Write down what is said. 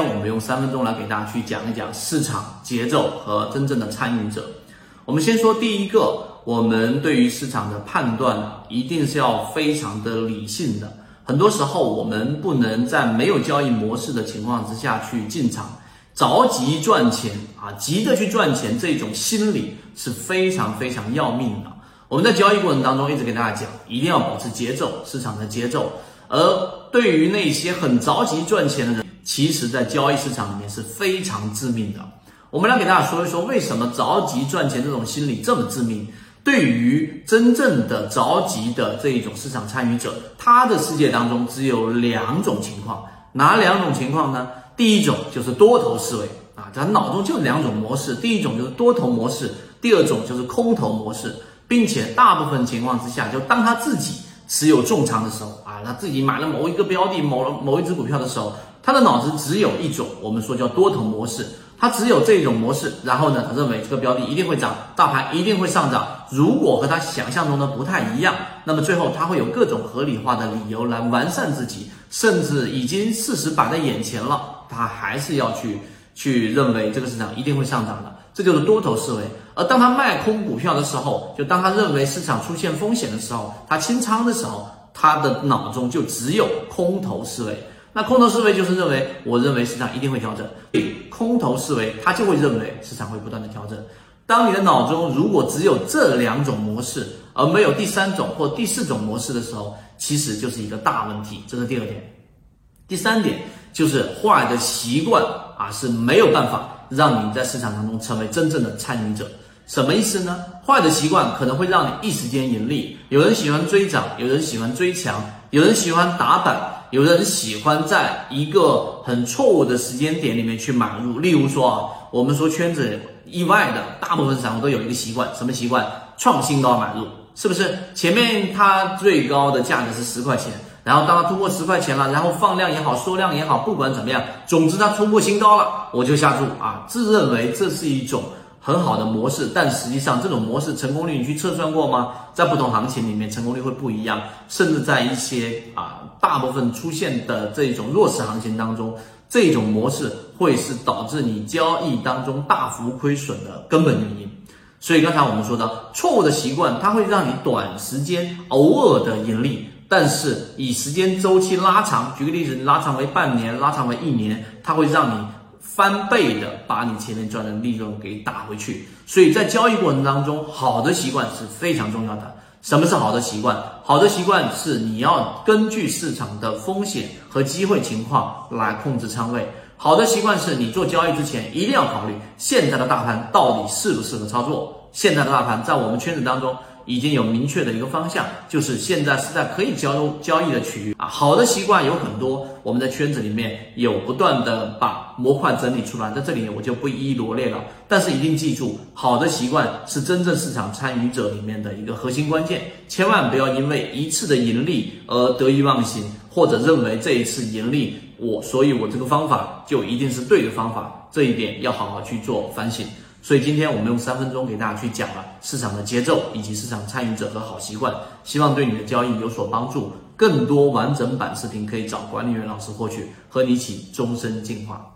我们用三分钟来给大家去讲一讲市场节奏和真正的参与者。我们先说第一个，我们对于市场的判断，一定是要非常的理性的。很多时候，我们不能在没有交易模式的情况之下去进场，着急赚钱啊，急着去赚钱，这种心理是非常非常要命的。我们在交易过程当中一直给大家讲，一定要保持节奏，市场的节奏。而对于那些很着急赚钱的人，其实，在交易市场里面是非常致命的。我们来给大家说一说，为什么着急赚钱这种心理这么致命？对于真正的着急的这一种市场参与者，他的世界当中只有两种情况，哪两种情况呢？第一种就是多头思维啊，他脑中就两种模式，第一种就是多头模式，第二种就是空头模式，并且大部分情况之下，就当他自己。持有重仓的时候啊，他自己买了某一个标的、某某一只股票的时候，他的脑子只有一种，我们说叫多头模式，他只有这种模式。然后呢，他认为这个标的一定会涨，大盘一定会上涨。如果和他想象中的不太一样，那么最后他会有各种合理化的理由来完善自己，甚至已经事实摆在眼前了，他还是要去去认为这个市场一定会上涨的。这就是多头思维，而当他卖空股票的时候，就当他认为市场出现风险的时候，他清仓的时候，他的脑中就只有空头思维。那空头思维就是认为，我认为市场一定会调整。空头思维，他就会认为市场会不断的调整。当你的脑中如果只有这两种模式，而没有第三种或第四种模式的时候，其实就是一个大问题。这是第二点。第三点就是坏的习惯啊是没有办法。让你在市场当中成为真正的参与者，什么意思呢？坏的习惯可能会让你一时间盈利。有人喜欢追涨，有人喜欢追强，有人喜欢打板，有人喜欢在一个很错误的时间点里面去买入。例如说啊，我们说圈子意外的大部分散户都有一个习惯，什么习惯？创新高买入，是不是？前面它最高的价格是十块钱。然后当它突破十块钱了，然后放量也好，缩量也好，不管怎么样，总之它突破新高了，我就下注啊，自认为这是一种很好的模式，但实际上这种模式成功率你去测算过吗？在不同行情里面成功率会不一样，甚至在一些啊大部分出现的这种弱势行情当中，这种模式会是导致你交易当中大幅亏损的根本原因。所以刚才我们说的错误的习惯，它会让你短时间偶尔的盈利。但是以时间周期拉长，举个例子，拉长为半年，拉长为一年，它会让你翻倍的把你前面赚的利润给打回去。所以在交易过程当中，好的习惯是非常重要的。什么是好的习惯？好的习惯是你要根据市场的风险和机会情况来控制仓位。好的习惯是你做交易之前一定要考虑现在的大盘到底适不适合操作。现在的大盘在我们圈子当中。已经有明确的一个方向，就是现在是在可以交交易的区域啊。好的习惯有很多，我们在圈子里面有不断的把模块整理出来，在这里我就不一一罗列了。但是一定记住，好的习惯是真正市场参与者里面的一个核心关键，千万不要因为一次的盈利而得意忘形，或者认为这一次盈利我，所以我这个方法就一定是对的方法，这一点要好好去做反省。所以今天我们用三分钟给大家去讲了市场的节奏以及市场参与者和好习惯，希望对你的交易有所帮助。更多完整版视频可以找管理员老师获取，和你一起终身进化。